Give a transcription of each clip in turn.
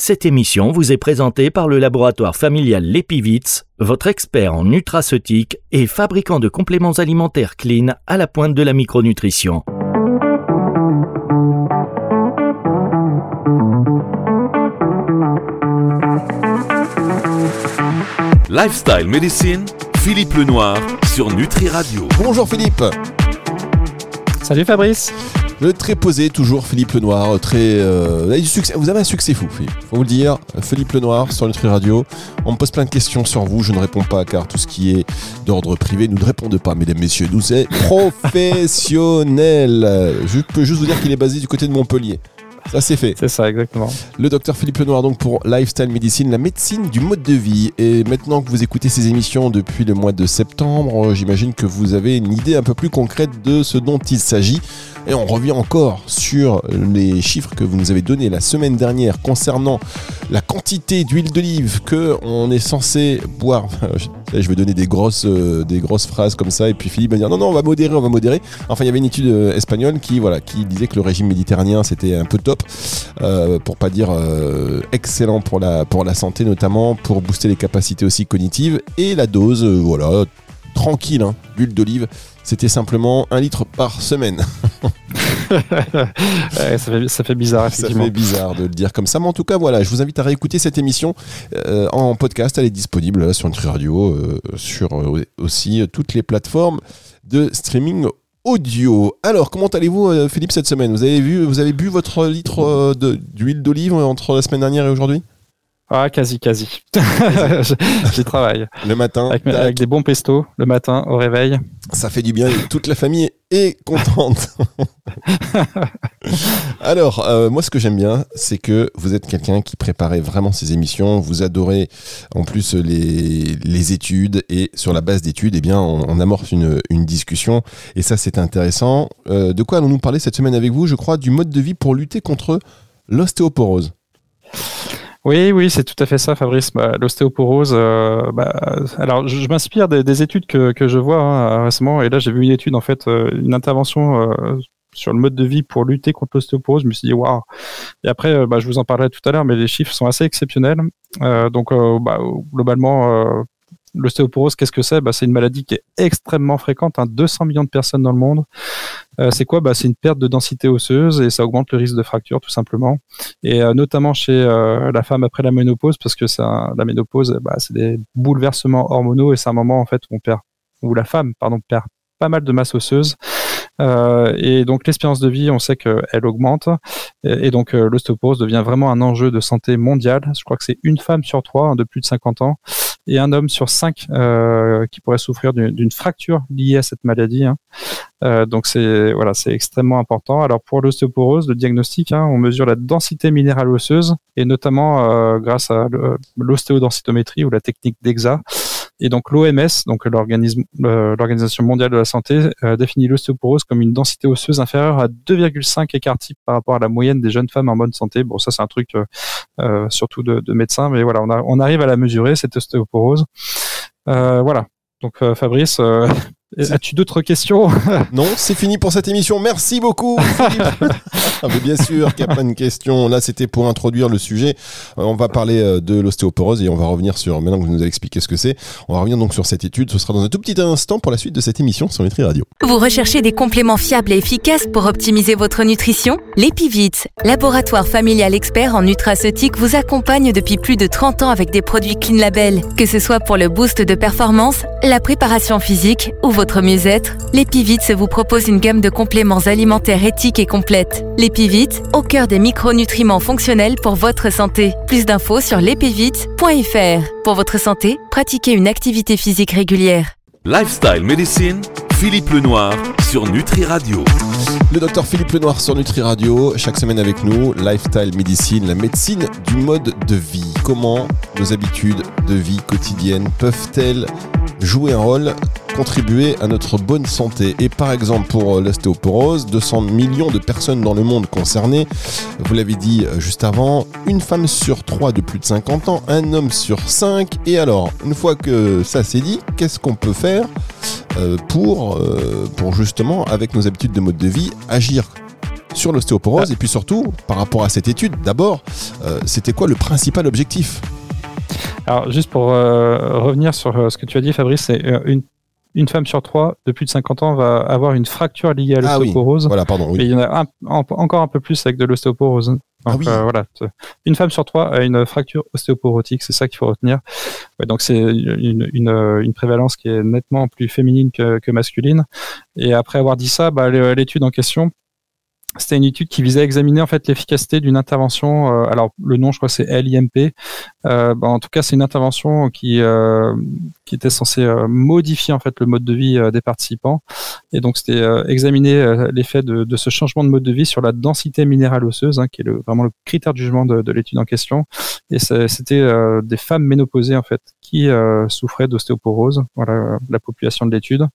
Cette émission vous est présentée par le laboratoire familial Lepivitz, votre expert en nutraceutique et fabricant de compléments alimentaires clean à la pointe de la micronutrition. Lifestyle Medicine, Philippe Lenoir sur Nutri Radio. Bonjour Philippe. Salut Fabrice. Le très posé, toujours Philippe Lenoir, très. euh, vous, avez du succès, vous avez un succès fou, Philippe. Faut vous le dire. Philippe Lenoir sur Nutri Radio. On me pose plein de questions sur vous, je ne réponds pas car tout ce qui est d'ordre privé, nous ne répondons pas, mesdames, messieurs. Nous, c'est professionnel. Je peux juste vous dire qu'il est basé du côté de Montpellier. Ça, c'est fait. C'est ça, exactement. Le docteur Philippe Lenoir, donc pour Lifestyle Medicine, la médecine du mode de vie. Et maintenant que vous écoutez ces émissions depuis le mois de septembre, j'imagine que vous avez une idée un peu plus concrète de ce dont il s'agit. Et on revient encore sur les chiffres que vous nous avez donnés la semaine dernière concernant la quantité d'huile d'olive que on est censé boire. Je vais donner des grosses, euh, des grosses phrases comme ça, et puis Philippe va dire non, non, on va modérer, on va modérer. Enfin, il y avait une étude euh, espagnole qui, voilà, qui disait que le régime méditerranéen c'était un peu top, euh, pour pas dire euh, excellent pour la, pour la santé, notamment pour booster les capacités aussi cognitives. Et la dose, voilà, tranquille, hein, d'huile d'olive, c'était simplement un litre par semaine. Ouais, ça, fait, ça fait bizarre, Ça fait bizarre de le dire comme ça, mais en tout cas, voilà, je vous invite à réécouter cette émission euh, en podcast. Elle est disponible là, sur Nutri Radio, euh, sur euh, aussi toutes les plateformes de streaming audio. Alors, comment allez-vous, Philippe, cette semaine? Vous avez vu, vous avez bu votre litre d'huile d'olive entre la semaine dernière et aujourd'hui? Ah, quasi, quasi. J'y travaille. Le matin, Avec, des bons pestos le matin au réveil. ça fait du bien. et Toute la famille est contente. Alors, euh, moi, ce que j'aime bien, c'est que vous êtes quelqu'un qui préparait vraiment ces émissions. Vous adorez en plus les, les études et sur la base d'études, eh bien, on, on amorce une, une discussion et ça, c'est intéressant. Euh, de quoi allons-nous parler cette semaine avec vous Je crois du mode de vie pour lutter contre l'ostéoporose? Oui, oui, c'est tout à fait ça, Fabrice. Bah, L'ostéoporose, euh, bah, alors je, je m'inspire des, des études que, que je vois hein, récemment, et là j'ai vu une étude, en fait, euh, une intervention euh, sur le mode de vie pour lutter contre l'ostéoporose. Je me suis dit, waouh! Et après, euh, bah, je vous en parlerai tout à l'heure, mais les chiffres sont assez exceptionnels. Euh, donc, euh, bah, globalement, l'ostéoporose, qu'est-ce que c'est? Bah, C'est une maladie qui est extrêmement fréquente, hein, 200 millions de personnes dans le monde. Euh, c'est quoi? Bah, C'est une perte de densité osseuse et ça augmente le risque de fracture, tout simplement et euh, notamment chez euh, la femme après la ménopause, parce que un- la ménopause, bah, c'est des bouleversements hormonaux et c'est un moment en fait où on perd, où la femme, pardon, perd pas mal de masse osseuse. Et donc l'espérance de vie, on sait qu'elle augmente, et, donc euh, devient vraiment un enjeu de santé mondiale. Je crois que c'est une femme sur trois hein, de plus de 50 ans et un homme sur cinq euh, qui pourrait souffrir d'une fracture liée à cette maladie. hein. Euh, donc c'est voilà, c'est extrêmement important. Alors pour l'ostéoporose, le diagnostic, hein, on mesure la densité minérale osseuse et notamment euh, grâce à l'ostéodensitométrie ou la technique d'EXA. Et donc l'OMS, donc euh, l'organisation mondiale de la santé, euh, définit l'ostéoporose comme une densité osseuse inférieure à 2,5 écart type par rapport à la moyenne des jeunes femmes en bonne santé. Bon, ça c'est un truc euh, euh, surtout de, de médecins, mais voilà, on, on arrive à la mesurer cette ostéoporose. Voilà. Donc Fabrice, as-tu d'autres questions Non, c'est fini pour cette émission. Merci beaucoup, Philippe. Ah, mais bien sûr qu'il y a plein de questions. Là, c'était pour introduire le sujet. Euh, on va parler euh, de l'ostéoporose et on va revenir sur, maintenant que vous nous avez expliqué ce que c'est, on va revenir donc sur cette étude. Ce sera dans un tout petit instant pour la suite de cette émission sur Nutri Radio. Vous recherchez des compléments fiables et efficaces pour optimiser votre nutrition? L'Epivite, laboratoire familial expert en nutraceutique, vous accompagne depuis plus de 30 ans avec des produits Clean Label. Que ce soit pour le boost de performance, la préparation physique ou votre mieux-être, l'Epivite vous propose une gamme de compléments alimentaires éthiques et complètes. L'Epivite, au cœur des micronutriments fonctionnels pour votre santé. Plus d'infos sur l'epivite.fr. Pour votre santé, pratiquez une activité physique régulière. Lifestyle Medicine, Philippe Lenoir sur Nutri Radio. Le docteur Philippe Lenoir sur Nutri Radio, chaque semaine avec nous, Lifestyle Medicine, la médecine du mode de vie. Comment nos habitudes de vie quotidienne peuvent-elles jouer un rôle, contribuer à notre bonne santé Et par exemple pour euh, l'ostéoporose, 200 millions de personnes dans le monde concernées, vous l'avez dit euh, juste avant, une femme sur trois de plus de 50 ans, un homme sur 5. Et alors, une fois que ça c'est dit, qu'est-ce qu'on peut faire euh, pour, pour justement, avec nos habitudes de mode de vie, agir sur l'ostéoporose? Et puis surtout, par rapport à cette étude, d'abord, euh, c'était quoi le principal objectif? Alors, juste pour euh, revenir sur ce que tu as dit, Fabrice, c'est une, une femme sur trois de plus de 50 ans va avoir une fracture liée à Ah oui, l'ostéoporose. Voilà, pardon. oui. Mais il y en a un- en- encore un peu plus avec de l'ostéoporose. Ah oui. euh, voilà. Une femme sur trois a une fracture ostéoporotique, c'est ça qu'il faut retenir. Ouais, donc c'est une, une, une prévalence qui est nettement plus féminine que, que masculine. Et après avoir dit ça, bah, l'é- l'étude en question, c'était une étude qui visait à examiner en fait l'efficacité d'une intervention. euh, alors le nom, je crois, c'est LIMP. Euh, bah, en tout cas, c'est une intervention qui euh, qui était censée euh, modifier en fait le mode de vie euh, des participants. Et donc, c'était examiner l'effet de, de ce changement de mode de vie sur la densité minérale osseuse, hein, qui est le, vraiment le critère de jugement de, de l'étude en question. Et c'était des femmes ménopausées en fait qui souffraient d'ostéoporose. Voilà la population de l'étude.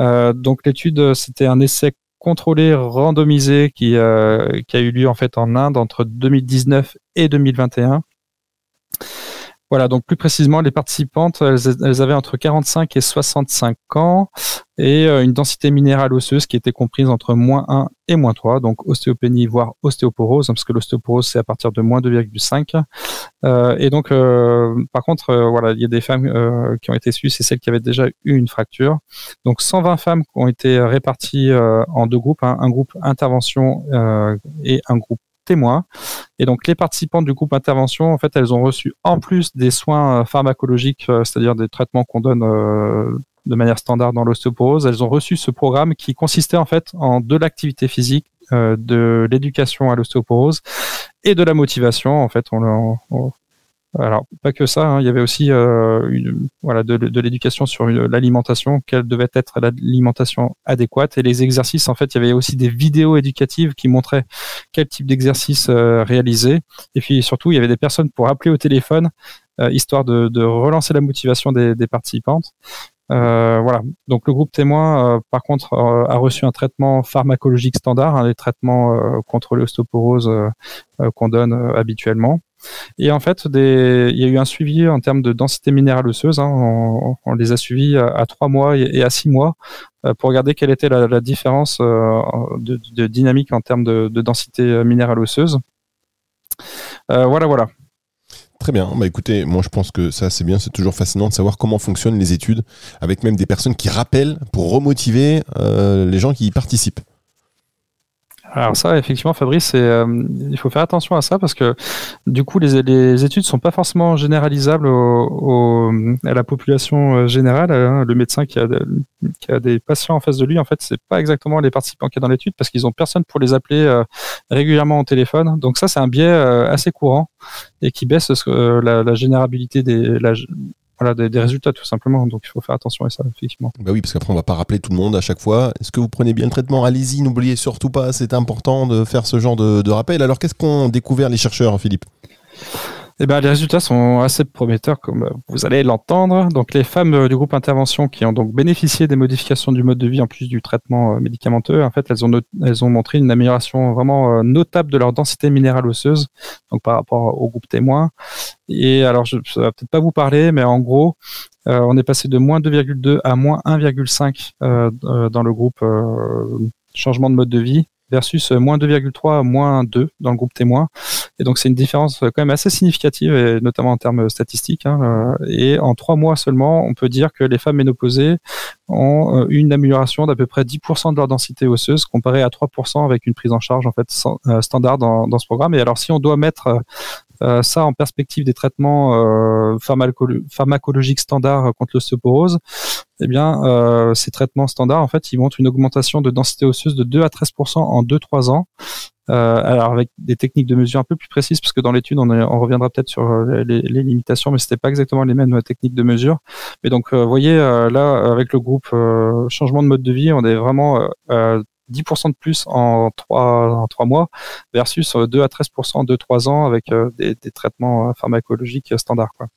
Euh, donc, l'étude, c'était un essai contrôlé, randomisé, qui, euh, qui a eu lieu en fait en Inde entre 2019 et 2021. Voilà, donc plus précisément, les participantes, elles, avaient entre 45 et 65 ans et euh, une densité minérale osseuse qui était comprise entre moins 1 et moins 3, donc ostéopénie voire ostéoporose, hein, parce que l'ostéoporose c'est à partir de moins 2,5. Euh, et donc, euh, par contre, euh, voilà, il y a des femmes euh, qui ont été suivies, c'est celles qui avaient déjà eu une fracture. Donc 120 femmes ont été réparties en deux groupes, hein, un groupe intervention et un groupe témoin. Et donc les participantes du groupe intervention, en fait, elles ont reçu en plus des soins euh, pharmacologiques, euh, c'est-à-dire des traitements qu'on donne euh, de manière standard dans l'ostéoporose, elles ont reçu ce programme qui consistait en fait en de l'activité physique, de l'éducation à l'ostéoporose et de la motivation. En fait, on- alors pas que ça, hein, il y avait aussi euh, voilà de, l'éducation sur l'alimentation, quelle devait être l'alimentation adéquate et les exercices. En fait, il y avait aussi des vidéos éducatives qui montraient quel type d'exercice euh, réaliser. Et puis surtout, il y avait des personnes pour appeler au téléphone, euh, histoire de, relancer la motivation des participantes. Euh, voilà. Donc le groupe témoin, euh, par contre, euh, a reçu un traitement pharmacologique standard, hein, les traitements contre l'ostéoporose qu'on donne habituellement. Et en fait, il y a eu un suivi en termes de densité minérale osseuse. hein. On, les a suivis à, trois mois et à six mois pour regarder quelle était la, différence de, dynamique en termes de, de densité minérale osseuse. Voilà, voilà. Très bien. Bah écoutez, moi je pense que ça c'est bien, c'est toujours fascinant de savoir comment fonctionnent les études, avec même des personnes qui rappellent pour remotiver euh, les gens qui y participent. Alors ça, effectivement, Fabrice, euh, il faut faire attention à ça parce que du coup, les, les études sont pas forcément généralisables à la population euh, générale. hein. Le médecin qui a, qui a des patients en face de lui, en fait, c'est pas exactement les participants qui est dans l'étude parce qu'ils ont personne pour les appeler euh, régulièrement au téléphone. Donc ça, c'est un biais euh, assez courant et qui baisse euh, la, la générabilité des, voilà, des, résultats tout simplement. Donc il faut faire attention à ça, effectivement. Bah oui, parce qu'après on va pas rappeler tout le monde à chaque fois. Est-ce que vous prenez bien le traitement? Allez-y, n'oubliez surtout pas, c'est important de faire ce genre de, de rappel. Alors qu'est-ce qu'ont découvert les chercheurs, Philippe? Eh ben, les résultats sont assez prometteurs, comme euh, vous allez l'entendre. Donc, les femmes euh, du groupe intervention qui ont donc bénéficié des modifications du mode de vie en plus du traitement euh, médicamenteux, en fait, elles ont, elles ont montré une amélioration vraiment notable de leur densité minérale osseuse, donc par rapport au groupe témoin. Et alors, je, ça va peut-être pas vous parler, mais en gros, on est passé de moins 2,2 à moins 1,5 euh, euh, dans le groupe changement de mode de vie versus euh, moins 2,3 à moins 2 dans le groupe témoin. Et donc c'est une différence euh, quand même assez significative, et notamment en termes statistiques. hein, euh, et en trois mois seulement, on peut dire que les femmes ménopausées ont une amélioration d'à peu près 10% de leur densité osseuse, comparé à 3% avec une prise en charge en fait standard dans, dans ce programme. Et alors si on doit mettre euh, ça en perspective des traitements euh, pharmacolo- pharmacologiques standards contre l'ostéoporose, eh bien, euh, ces traitements standards, en fait, ils montrent une augmentation de densité osseuse de 2 à 13% en 2-3 ans. Alors avec des techniques de mesure un peu plus précises, parce que dans l'étude, on, reviendra peut-être sur les, limitations, mais c'était pas exactement les mêmes techniques de mesure. Mais donc, vous voyez, là, avec le groupe changement de mode de vie, on est vraiment 10% de plus en 3, en 3 mois, versus euh, 2 à 13% en 2-3 ans avec euh, des, des traitements euh, pharmacologiques standards. Quoi.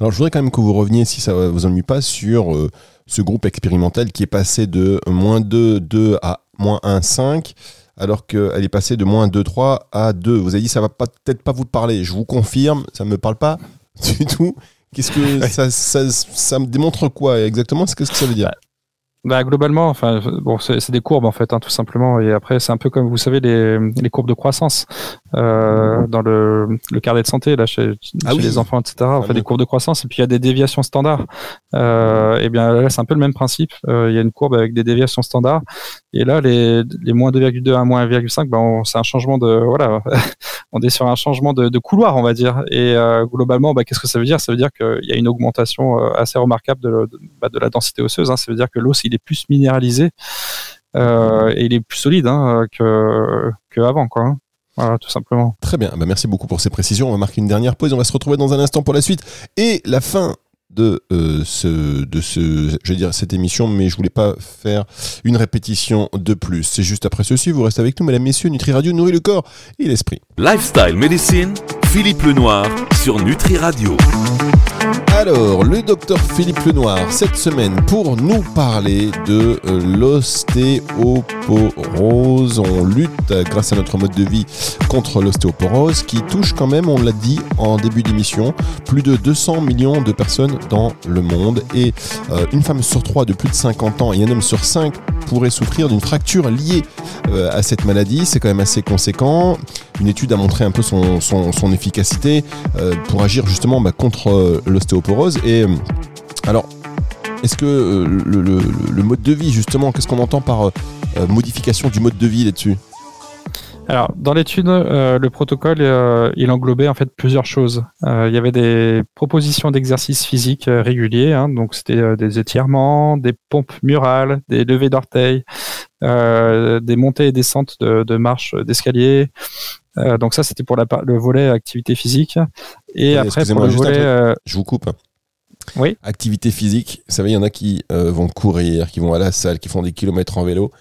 Alors je voudrais quand même que vous reveniez, si ça vous ennuie pas, sur euh, ce groupe expérimental qui est passé de moins 2, 2 à moins 1, 5, alors qu'elle est passée de moins 2, 3 à 2. Vous avez dit ça va pas- peut-être pas vous parler. Je vous confirme, ça ne me parle pas du tout. Qu'est-ce que ça, ça, ça me démontre quoi exactement Qu'est-ce que ça veut dire? Bah, globalement, enfin, bon, c'est des courbes en fait, hein, tout simplement. Et après, c'est un peu comme vous savez les, les courbes de croissance euh, dans le, le carnet de santé là chez, Ah chez oui. les enfants, etc. On Ah des courbes de croissance et puis il y a des déviations standards. Euh, et bien là, c'est un peu le même principe. Euh, il y a une courbe avec des déviations standards. Et là, les, moins 2,2 à moins 1,5, ben, c'est un changement de voilà. on est sur un changement de, couloir, on va dire. Et euh, globalement, bah, qu'est-ce que ça veut dire? Ça veut dire qu'il y a une augmentation euh, assez remarquable de, de- la densité osseuse. hein. Ça veut dire que l'os il est plus minéralisé euh, et il est plus solide hein, que que avant, quoi. hein. Voilà, tout simplement. Très bien, bah, merci beaucoup pour ces précisions. On va marquer une dernière pause. On va se retrouver dans un instant pour la suite et la fin de euh, ce de ce je vais dire cette émission mais je voulais pas faire une répétition de plus c'est juste après ceci vous restez avec nous mesdames messieurs Nutri Radio nourrit le corps et l'esprit Lifestyle Medicine, Philippe Lenoir sur Nutri Radio. Alors, le docteur Philippe Lenoir, cette semaine, pour nous parler de euh, l'ostéoporose. On lutte, grâce à notre mode de vie, contre l'ostéoporose, qui touche quand même, on l'a dit en début d'émission, plus de 200 millions de personnes dans le monde. Et euh, une femme sur trois de plus de 50 ans et un homme sur cinq pourrait souffrir d'une fracture liée euh, à cette maladie. C'est quand même assez conséquent. Une étude a montré un peu son, efficacité pour agir justement bah, contre euh, Et euh, alors, est-ce que euh, le, mode de vie, justement, qu'est-ce qu'on entend par euh, modification du mode de vie là-dessus? Alors, dans l'étude, le protocole, il englobait en fait plusieurs choses. Il y avait des propositions d'exercices physiques réguliers, hein, donc c'était des étirements, des pompes murales, des levées d'orteils, des montées et descentes de, de marches d'escalier. Euh, donc ça, c'était pour la, le volet activité physique. Et Attendez, après, pour le volet, euh, Je vous coupe. Oui. Activité physique, vous savez, il y en a qui euh, vont courir, qui vont à la salle, qui font des kilomètres en vélo.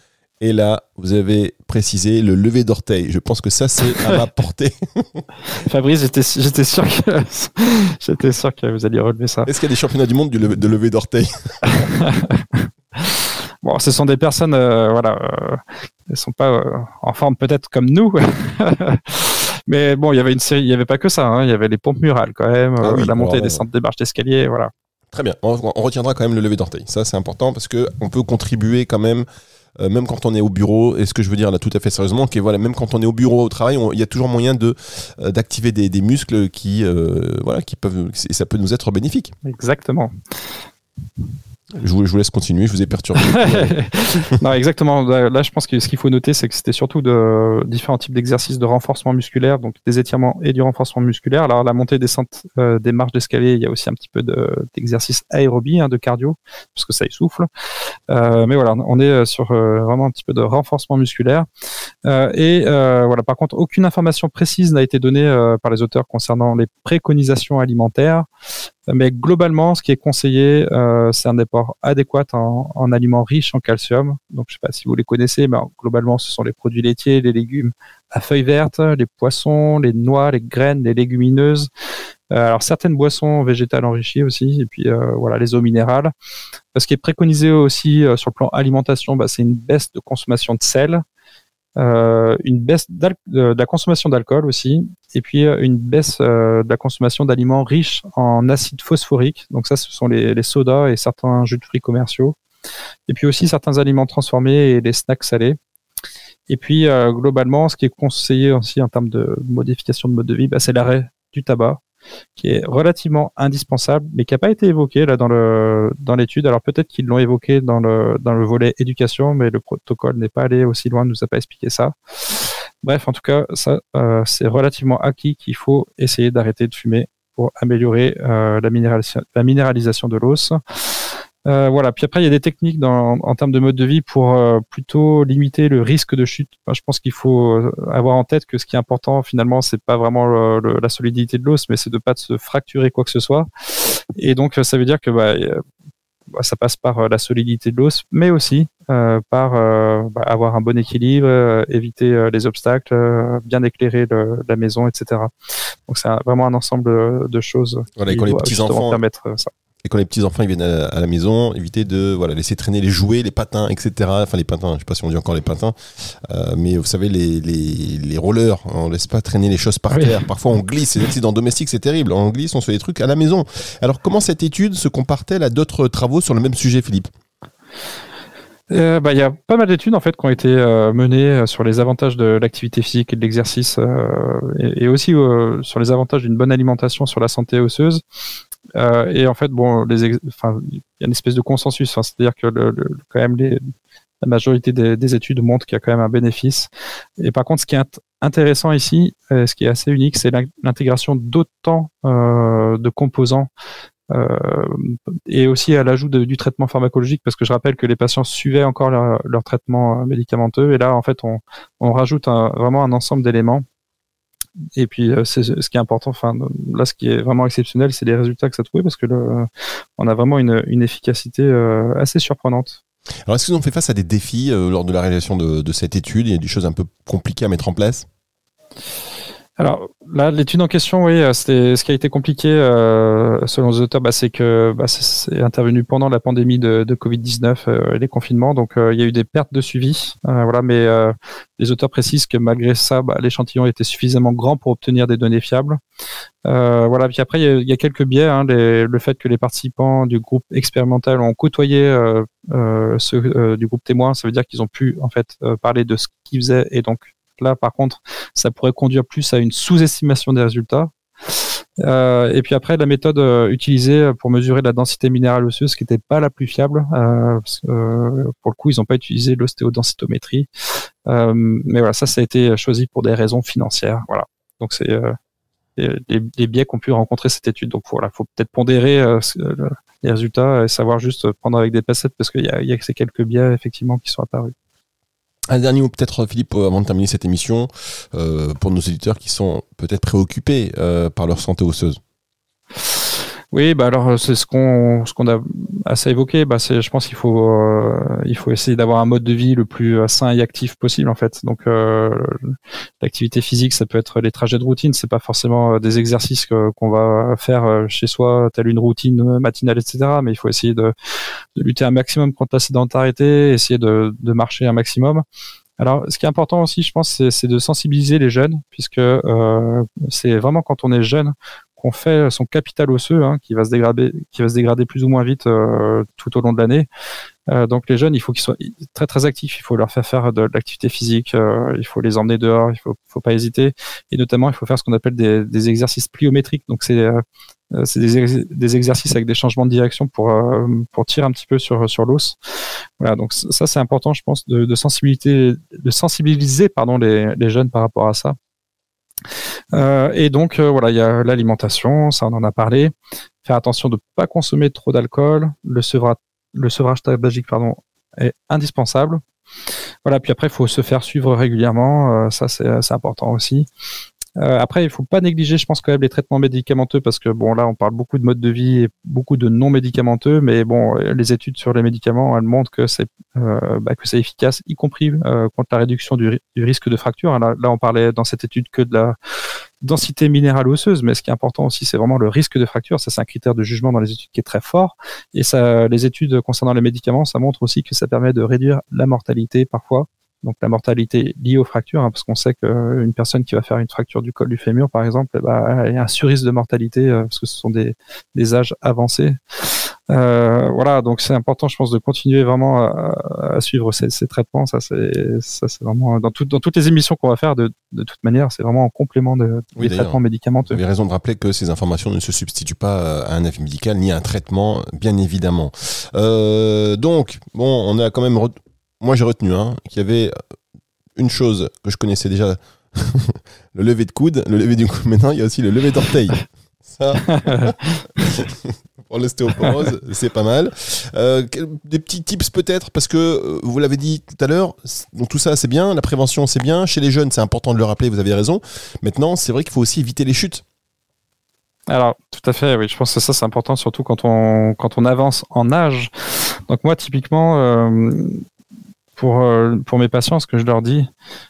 Et là, vous avez précisé le lever d'orteil. Je pense que ça, c'est à ma portée. Fabrice, j'étais j'étais sûr que j'étais sûr que vous alliez relever ça. Est-ce qu'il y a des championnats du monde du lever- de lever d'orteil? Bon, ce sont des personnes, euh, voilà, euh, elles sont pas euh, en forme peut-être comme nous, mais bon, il y avait une série, il y avait pas que ça, hein, il y avait les pompes murales quand même, Ah euh, oui, la montée et descente des marches d'escalier, voilà. Très bien. On, on retiendra quand même le lever d'orteil. Ça, c'est important parce que on peut contribuer quand même, euh, même quand on est au bureau. Et ce que je veux dire là, tout à fait sérieusement, que voilà, même quand on est au bureau, au travail, il y a toujours moyen de euh, d'activer des, des muscles qui, euh, voilà, qui peuvent, et ça peut nous être bénéfique. Exactement. Je vous, laisse continuer. Je vous ai perturbé. non, exactement. Là, je pense que ce qu'il faut noter, c'est que c'était surtout de différents types d'exercices de renforcement musculaire, donc des étirements et du renforcement musculaire. Alors, la montée et descente euh, des marches d'escalier, il y a aussi un petit peu de- d'exercice aérobie, hein, de cardio, parce que ça essouffle. Euh, mais voilà, on est euh, sur euh, vraiment un petit peu de renforcement musculaire. Et voilà, par contre, aucune information précise n'a été donnée par les auteurs concernant les préconisations alimentaires. Mais globalement, ce qui est conseillé, euh, c'est un apport adéquat en, en aliments riches en calcium. Donc, je sais pas si vous les connaissez, mais globalement, ce sont les produits laitiers, les légumes à feuilles vertes, les poissons, les noix, les graines, les légumineuses. Euh, alors, certaines boissons végétales enrichies aussi, et puis euh, voilà, les eaux minérales. Ce qui est préconisé aussi sur le plan alimentation, bah, c'est une baisse de consommation de sel, une baisse d'al- de, la consommation d'alcool aussi, et puis euh, une baisse euh, de la consommation d'aliments riches en acide phosphorique. Donc ça, ce sont les, sodas et certains jus de fruits commerciaux. Et puis aussi certains aliments transformés et les snacks salés. Et puis euh, globalement, ce qui est conseillé aussi en termes de modification de mode de vie, bah, c'est l'arrêt du tabac, qui est relativement indispensable, mais qui n'a pas été évoqué dans l'étude. Alors peut-être qu'ils l'ont évoqué dans le volet éducation, mais le protocole n'est pas allé aussi loin, ne nous a pas expliqué ça. Bref, en tout cas, ça euh, c'est relativement acquis qu'il faut essayer d'arrêter de fumer pour améliorer euh, la minéralisation de l'os. Euh, voilà. Puis après, il y a des techniques dans, en termes de mode de vie pour euh, plutôt limiter le risque de chute. Moi, je pense qu'il faut euh, avoir en tête que ce qui est important, finalement, c'est pas vraiment le- le- la solidité de l'os, mais c'est de pas se fracturer quoi que ce soit. Et donc, ça veut dire que bah, euh, bah, ça passe par euh, la solidité de l'os, mais aussi euh, par euh, bah, avoir un bon équilibre, euh, éviter les obstacles, euh, bien éclairer le- la maison, etc. Donc, c'est vraiment un ensemble de choses Voilà, qui quand les doit petits enfants, permettre ça. Et quand les petits enfants ils viennent à, à la maison, éviter de voilà laisser traîner les jouets, les patins, etc. Enfin les patins, je sais pas si on dit encore les patins, euh, mais vous savez les, les, les rollers, on laisse pas traîner les choses par Oui. terre. Parfois on glisse, les accidents domestiques c'est terrible. On glisse, on se fait des trucs à la maison. Alors comment cette étude se compare-t-elle à d'autres travaux sur le même sujet, Philippe? Euh, bah, il y a pas mal d'études en fait qui ont été euh, menées euh, sur les avantages de l'activité physique et de l'exercice et, aussi sur les avantages d'une bonne alimentation sur la santé osseuse. et en fait, bon, il y a une espèce de consensus, hein, c'est-à-dire que quand même la majorité des, des études montrent qu'il y a quand même un bénéfice. Et par contre, ce qui est intéressant ici, ce qui est assez unique, c'est l'intégration d'autant de composants et aussi à l'ajout du traitement pharmacologique, parce que je rappelle que les patients suivaient encore leur, traitement euh, médicamenteux, et là, en fait, on, rajoute vraiment un ensemble d'éléments et puis euh, c'est ce qui est important. Enfin, là, ce qui est vraiment exceptionnel, c'est les résultats que ça trouve parce que on a vraiment une, efficacité assez surprenante. Alors, est-ce que vous ont fait face à des défis lors de la réalisation de, de, cette étude? Il y a des choses un peu compliquées à mettre en place? Alors là, l'étude en question, oui, euh, c'était ce qui a été compliqué euh, selon les auteurs, bah, c'est que bah, c'est intervenu pendant la pandémie de, de Covid-19 euh, et les confinements, donc il y a eu des pertes de suivi, voilà. Mais les auteurs précisent que malgré ça, bah, l'échantillon était suffisamment grand pour obtenir des données fiables. voilà. Puis après, il y, a quelques biais, hein, le fait que les participants du groupe expérimental ont côtoyé ceux du groupe témoin, ça veut dire qu'ils ont pu en fait parler de ce qu'ils faisaient et donc Là, par contre, ça pourrait conduire plus à une sous-estimation des résultats. Euh, et puis après, la méthode euh, utilisée pour mesurer la densité minérale osseuse, qui n'était pas la plus fiable, euh, pour le coup, ils n'ont pas utilisé l'ostéodensitométrie. mais voilà, ça, ça a été choisi pour des raisons financières. Voilà. Donc c'est les, biais qu'ont pu rencontrer cette étude. Donc voilà, faut peut-être pondérer les résultats et savoir juste prendre avec des passettes parce qu'il y y a ces quelques biais effectivement qui sont apparus. Un dernier mot peut-être Philippe avant de terminer cette émission euh, pour nos éditeurs qui sont peut-être préoccupés euh, par leur santé osseuse. Oui, bah alors c'est ce qu'on ce qu'on a assez évoqué. Bah c'est, je pense qu'il faut euh, il faut essayer d'avoir un mode de vie le plus euh, sain et actif possible en fait. Donc euh, l'activité physique, ça peut être les trajets de routine. C'est pas forcément des exercices qu'on va faire chez soi, telle une routine matinale, etc. Mais il faut essayer de, de lutter un maximum contre la sédentarité, essayer de, de marcher un maximum. Alors, ce qui est important aussi, je pense, c'est de sensibiliser les jeunes, puisque euh, c'est vraiment quand on est jeune qu'on fait son capital osseux, hein, qui va se dégrader, qui va se dégrader plus ou moins vite euh, tout au long de l'année. Euh, donc les jeunes, il faut qu'ils soient très très actifs. Il faut leur faire faire de, l'activité physique. Euh, il faut les emmener dehors. Il faut, faut pas hésiter. Et notamment, il faut faire ce qu'on appelle des, exercices pliométriques. Donc c'est c'est des, exercices avec des changements de direction pour pour tirer un petit peu sur sur l'os. Voilà. Donc ça c'est important, je pense, de, de sensibiliser de sensibiliser pardon les jeunes par rapport à ça. Euh, et donc euh, voilà, il y a l'alimentation, ça on en a parlé. Faire attention de ne pas consommer trop d'alcool. Le, sevrage, le sevrage tabagique pardon, est indispensable. Voilà, puis après il faut se faire suivre régulièrement, euh, ça c'est important aussi. Euh, après, il faut pas négliger, je pense quand même les traitements médicamenteux parce que bon là, on parle beaucoup de mode de vie et beaucoup de non médicamenteux, mais bon, les études sur les médicaments, elles montrent que c'est euh, bah, que c'est efficace, y compris euh, contre la réduction du, risque de fracture. Là, là, on parlait dans cette étude que de la densité minérale osseuse, mais ce qui est important aussi, c'est vraiment le risque de fracture. Ça, c'est un critère de jugement dans les études qui est très fort. Et les études concernant les médicaments, ça montre aussi que ça permet de réduire la mortalité parfois donc la mortalité liée aux fractures, hein, parce qu'on sait qu'une personne qui va faire une fracture du col du fémur, par exemple, il y a un surrisque de mortalité euh, parce que ce sont des, des âges avancés. Euh, voilà, donc c'est important, je pense, de continuer vraiment à, à suivre ces, ces, traitements. Ça, c'est ça, c'est vraiment dans, tout, dans toutes les émissions qu'on va faire. De, de toute manière, c'est vraiment en complément de, des traitements médicamenteux. Vous avez raison de rappeler que ces informations ne se substituent pas à un avis médical ni à un traitement, bien évidemment. Euh, donc, bon, on a quand même moi j'ai retenu hein, qu'il y avait une chose que je connaissais déjà, le lever de coude, le lever du coude. Maintenant, il y a aussi le lever d'orteil. Ça, pour l'ostéoporose, c'est pas mal. Euh, des petits tips peut-être, parce que euh, vous l'avez dit tout à l'heure, tout ça c'est bien, la prévention c'est bien, chez les jeunes c'est important de le rappeler, vous avez raison. Maintenant, c'est vrai qu'il faut aussi éviter les chutes. Alors, tout à fait, oui, je pense que ça c'est important, surtout quand on, quand on avance en âge. Donc moi, typiquement, euh, pour, euh, pour mes patients, ce que je leur dis,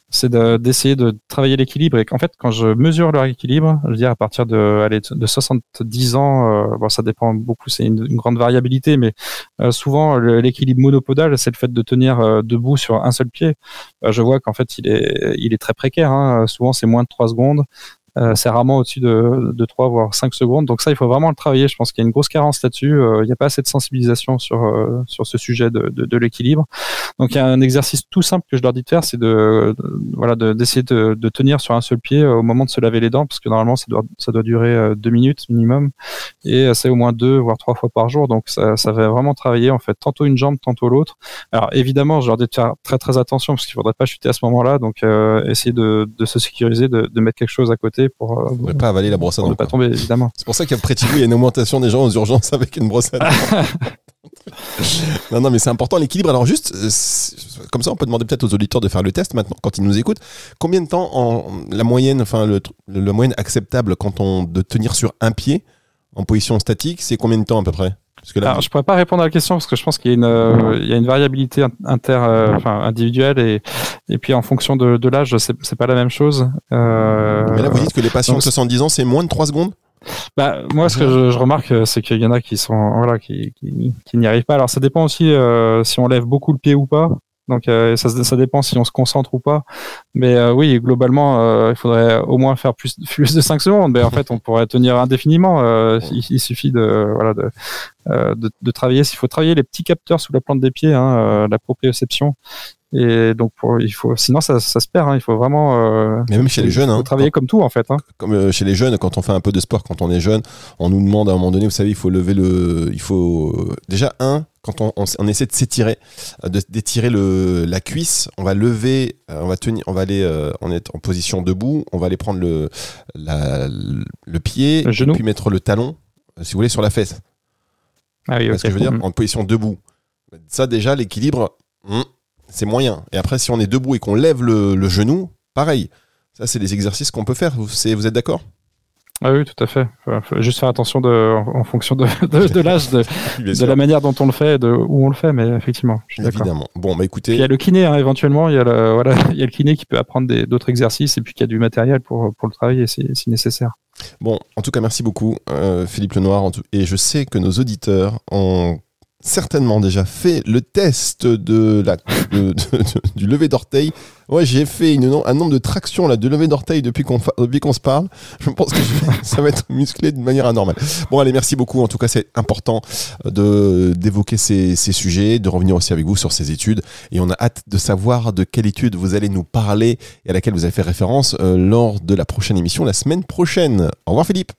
c'est d'essayer de, travailler l'équilibre. Et qu'en fait, quand je mesure leur équilibre, je veux dire à partir de, de 70 ans, euh, bon, ça dépend beaucoup, c'est une, grande variabilité, mais euh, souvent l'équilibre monopodal, c'est le fait de tenir debout sur un seul pied. je vois qu'en fait, il est, il est très précaire. Hein. Souvent, c'est moins de 3 secondes. Euh, c'est rarement au-dessus de, de 3 voire 5 secondes. Donc ça, il faut vraiment le travailler. Je pense qu'il y a une grosse carence là-dessus. Euh, il n'y a pas assez de sensibilisation sur, euh, sur ce sujet de, de, de l'équilibre. Donc il y a un exercice tout simple que je leur dis de faire, c'est de, voilà d'essayer de, de, tenir sur un seul pied au moment de se laver les dents, parce que normalement ça doit, ça doit durer deux minutes minimum, et c'est au moins deux voire trois fois par jour. Donc ça, ça va vraiment travailler en fait tantôt une jambe, tantôt l'autre. Alors évidemment, je leur dis de faire très très attention parce qu'il faudrait pas chuter à ce moment-là. Donc essayer de, de se sécuriser, de, de mettre quelque chose à côté pour euh, ne pas avaler la brosse à dents. ne pas tomber, évidemment. C'est pour ça qu'à Pretty il y a une augmentation des gens aux urgences avec une brosse à dents. non, non, mais c'est important l'équilibre. Alors juste, euh, comme ça, on peut demander peut-être aux auditeurs de faire le test maintenant, quand ils nous écoutent. Combien de temps en la moyenne, enfin le, le moyenne acceptable quand on de tenir sur un pied en position statique, c'est combien de temps à peu près? Parce que là, Alors, je pourrais pas répondre à la question parce que je pense qu'il y a une, euh, il y a une variabilité inter, euh, enfin, individuelle et, et puis en fonction de, de l'âge, c'est, pas la même chose. Euh, Mais là, vous dites que les patients de 70 ans, c'est moins de 3 secondes? Bah, moi, ce que je, je remarque, c'est qu'il y en a qui sont, voilà, qui, qui, qui n'y arrivent pas. Alors, ça dépend aussi euh, si on lève beaucoup le pied ou pas. Donc euh, ça, ça, dépend si on se concentre ou pas. Mais euh, oui, globalement, euh, il faudrait au moins faire plus, plus de 5 secondes. Mais en fait, on pourrait tenir indéfiniment. Il, il, suffit de, voilà, de, de, de travailler. S'il faut travailler les petits capteurs sous la plante des pieds, hein, la proprioception, et donc, pour, il faut, sinon, ça, ça se perd. Hein. Il faut vraiment. Euh, Mais même chez les jeunes. Il faut hein, travailler comme tout, en fait. Hein. Comme euh, chez les jeunes, quand on fait un peu de sport, quand on est jeune, on nous demande à un moment donné, vous savez, il faut lever le. Il faut. Déjà, un, quand on, on, essaie de s'étirer, d'étirer la cuisse, on va lever, euh, on va tenir, on va aller, on est en position debout, on va aller prendre le, la, le pied, le genou. puis mettre le talon, si vous voulez, sur la fesse. Ah oui, okay. ce que je veux dire, en position debout. Ça, déjà, l'équilibre. Hmm, c'est moyen. Et après, si on est debout et qu'on lève le, le, genou, pareil. Ça, c'est des exercices qu'on peut faire. Vous, vous êtes d'accord? Ah oui, tout à fait. Faut juste faire attention de, en fonction de, de, de l'âge, de, de la manière dont on le fait, de où on le fait, mais effectivement. Je suis Évidemment. Bon, bah écoutez. il y a le kiné, hein, éventuellement. Il y a le, voilà, il y a le kiné qui peut apprendre d'autres exercices et puis qui a du matériel pour, pour le travailler si, si nécessaire. Bon, en tout cas, merci beaucoup, euh, Philippe Lenoir. Et je sais que nos auditeurs ont certainement déjà fait le test de la, du lever d'orteil. Ouais, j'ai fait un nombre de tractions là, de lever d'orteil depuis qu'on se parle. Je pense que ça va être musclé de manière anormale. Bon, allez, merci beaucoup. En tout cas, c'est important de d'évoquer ces, ces sujets, de revenir aussi avec vous sur ces études. Et on a hâte de savoir de quelle étude vous allez nous parler et à laquelle vous avez fait référence euh, lors de la prochaine émission la semaine prochaine. Au revoir, Philippe.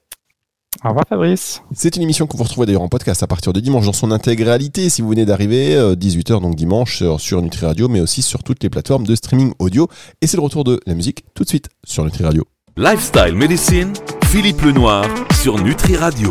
Au revoir Fabrice. C'est une émission que vous retrouvez d'ailleurs en podcast à partir de dimanche dans son intégralité si vous venez d'arriver, 18h donc dimanche sur, sur Nutri Radio, mais aussi sur toutes les plateformes de streaming audio. Et c'est le retour de la musique tout de suite sur Nutri Radio. Lifestyle Medicine, Philippe Lenoir sur Nutri Radio.